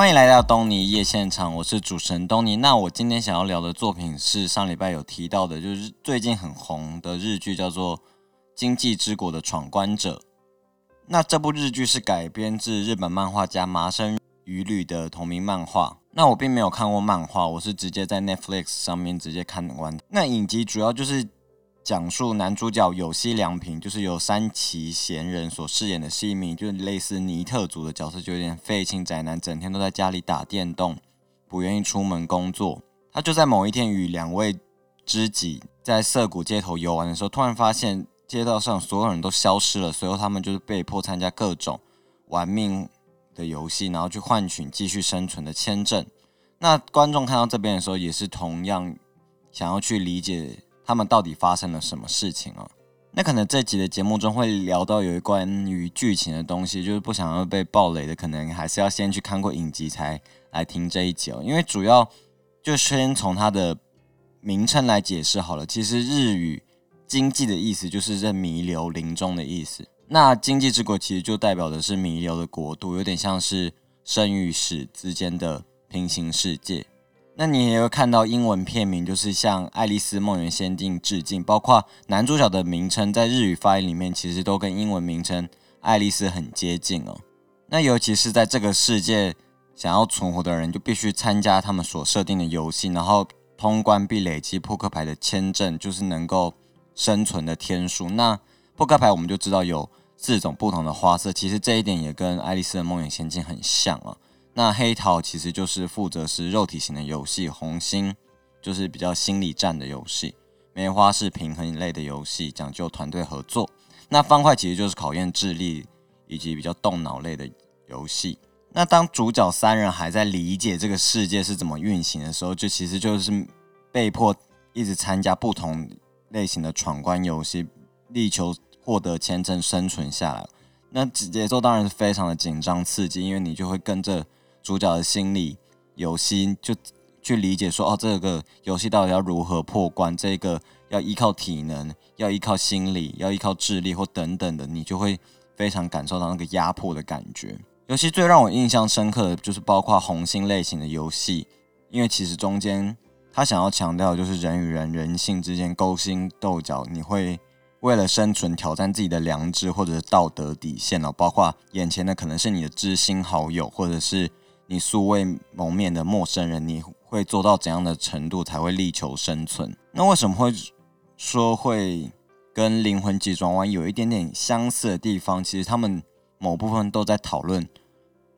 欢迎来到东尼夜现场，我是主持人东尼。那我今天想要聊的作品是上礼拜有提到的，就是最近很红的日剧，叫做《经济之国的闯关者》。那这部日剧是改编自日本漫画家麻生羽吕的同名漫画。那我并没有看过漫画，我是直接在 Netflix 上面直接看完。那影集主要就是讲述男主角有栖良平，就是由山崎贤人所饰演的是一名就是类似尼特族的角色，就有点废青宅男，整天都在家里打电动，不愿意出门工作。他就在某一天与两位知己在涩谷街头游玩的时候，突然发现。街道上所有人都消失了，随后他们就是被迫参加各种玩命的游戏，然后去换取继续生存的签证。那观众看到这边的时候，也是同样想要去理解他们到底发生了什么事情啊。那可能这集的节目中会聊到有关于剧情的东西，就是不想要被暴雷的，可能还是要先去看过影集才来听这一集哦。因为主要就先从它的名称来解释好了。其实日语。经济的意思就是这弥留林中的意思。那经济之国其实就代表的是弥留的国度，有点像是生与死之间的平行世界。那你也会看到英文片名就是向《爱丽丝梦游仙境》致敬，包括男主角的名称在日语发音里面其实都跟英文名称爱丽丝很接近哦。那尤其是在这个世界想要存活的人，就必须参加他们所设定的游戏，然后通关并累积扑克牌的签证，就是能够。生存的天数，那扑克牌我们就知道有四种不同的花色，其实这一点也跟《爱丽丝的梦游仙境》很像哦。那黑桃其实就是负责是肉体型的游戏，红心就是比较心理战的游戏，梅花是平衡类的游戏，讲究团队合作。那方块其实就是考验智力以及比较动脑类的游戏。那当主角三人还在理解这个世界是怎么运行的时候，就其实就是被迫一直参加不同。类型的闯关游戏，力求获得签证生存下来。那节奏当然是非常的紧张刺激，因为你就会跟着主角的心理游戏，就去理解说，哦，这个游戏到底要如何破关？这个要依靠体能，要依靠心理，要依靠智力或等等的，你就会非常感受到那个压迫的感觉。游戏最让我印象深刻的就是包括红心类型的游戏，因为其实中间。他想要强调就是人与人、人性之间勾心斗角，你会为了生存挑战自己的良知或者是道德底线了。包括眼前的可能是你的知心好友，或者是你素未谋面的陌生人，你会做到怎样的程度才会力求生存？那为什么会说会跟灵魂急转弯有一点点相似的地方？其实他们某部分都在讨论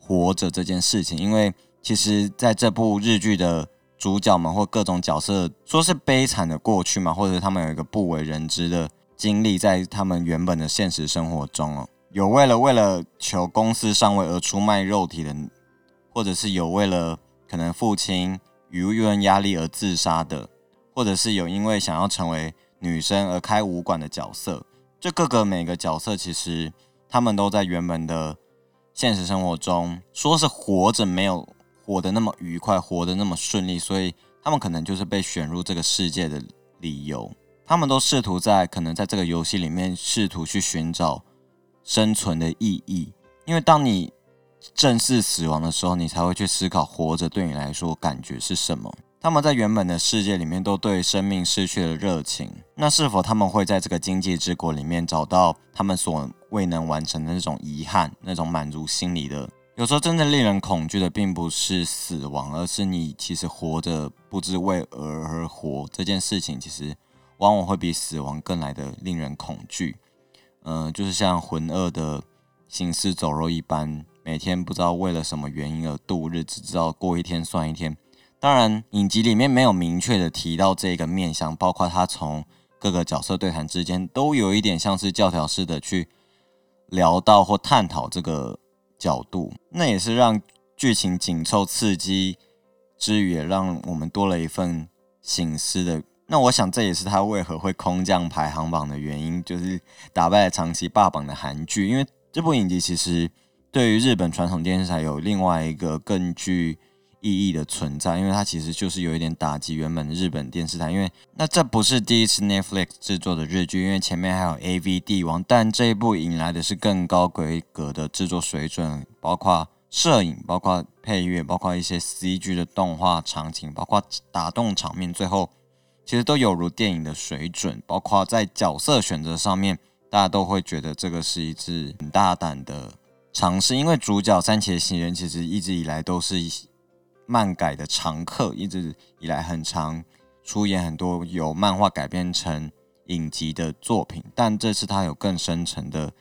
活着这件事情，因为其实在这部日剧的。主角们或各种角色，说是悲惨的过去嘛，或者他们有一个不为人知的经历，在他们原本的现实生活中哦，有为了为了求公司上位而出卖肉体的，或者是有为了可能父亲舆论压力而自杀的，或者是有因为想要成为女生而开武馆的角色，这各个每个角色其实他们都在原本的现实生活中说是活着没有。活得那么愉快，活得那么顺利，所以他们可能就是被选入这个世界的理由。他们都试图在可能在这个游戏里面试图去寻找生存的意义。因为当你正视死亡的时候，你才会去思考活着对你来说感觉是什么。他们在原本的世界里面都对生命失去了热情，那是否他们会在这个经济之国里面找到他们所未能完成的那种遗憾，那种满足心理的？有时候真正令人恐惧的，并不是死亡，而是你其实活着不知为而而活这件事情，其实往往会比死亡更来的令人恐惧。嗯，就是像浑噩的行尸走肉一般，每天不知道为了什么原因而度日，只知道过一天算一天。当然，影集里面没有明确的提到这个面向，包括他从各个角色对谈之间，都有一点像是教条式的去聊到或探讨这个。角度，那也是让剧情紧凑刺激之余，也让我们多了一份醒思的。那我想，这也是他为何会空降排行榜的原因，就是打败了长期霸榜的韩剧。因为这部影集其实对于日本传统电视台有另外一个更具意义的存在，因为它其实就是有一点打击原本的日本电视台。因为那这不是第一次 Netflix 制作的日剧，因为前面还有 AV 帝王，但这一部引来的是更高规格的制作水准，包括摄影，包括配乐，包括一些 CG 的动画场景，包括打动场面，最后其实都有如电影的水准。包括在角色选择上面，大家都会觉得这个是一支很大胆的尝试，因为主角三崎行人其实一直以来都是漫改的常客，一直以来很常出演很多由漫画改编成影集的作品，但这次他有更深层的。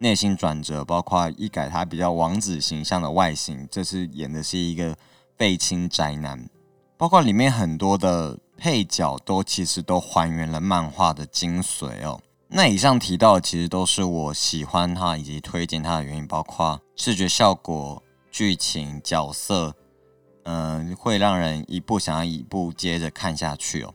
内心转折，包括一改他比较王子形象的外形，这次演的是一个废青宅男，包括里面很多的配角都其实都还原了漫画的精髓哦。那以上提到的其实都是我喜欢它以及推荐它的原因，包括视觉效果、剧情、角色，嗯，会让人一步想要一步接着看下去哦。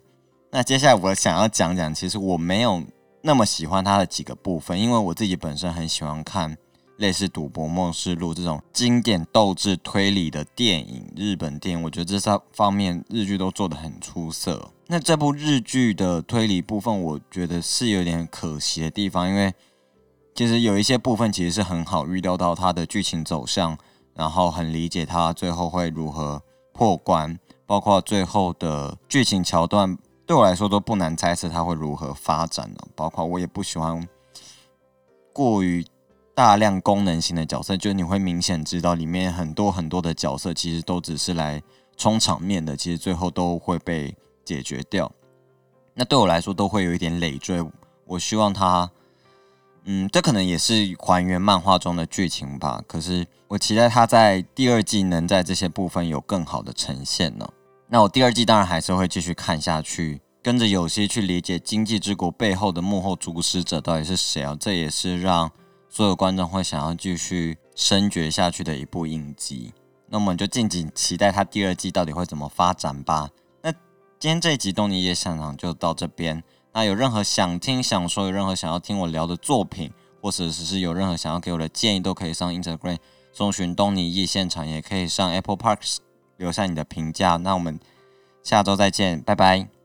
那接下来我想要讲讲，其实我没有。那么喜欢它的几个部分，因为我自己本身很喜欢看类似《赌博梦示录》这种经典斗智推理的电影，日本电影，我觉得这三方面日剧都做得很出色。那这部日剧的推理部分，我觉得是有点可惜的地方，因为其实有一些部分其实是很好预料到它的剧情走向，然后很理解它最后会如何破关，包括最后的剧情桥段。对我来说都不难猜测它会如何发展呢？包括我也不喜欢过于大量功能性的角色，就是你会明显知道里面很多很多的角色其实都只是来充场面的，其实最后都会被解决掉。那对我来说都会有一点累赘。我希望它，嗯，这可能也是还原漫画中的剧情吧。可是我期待它在第二季能在这些部分有更好的呈现呢。那我第二季当然还是会继续看下去，跟着有些去理解《经济之国》背后的幕后主使者到底是谁啊？这也是让所有观众会想要继续深掘下去的一部影集。那我们就敬请期待它第二季到底会怎么发展吧。那今天这一集东尼夜现场就到这边。那有任何想听、想说，有任何想要听我聊的作品，或者只是有任何想要给我的建议，都可以上 Instagram 搜寻东尼夜现场，也可以上 Apple Parks。留下你的评价，那我们下周再见，拜拜。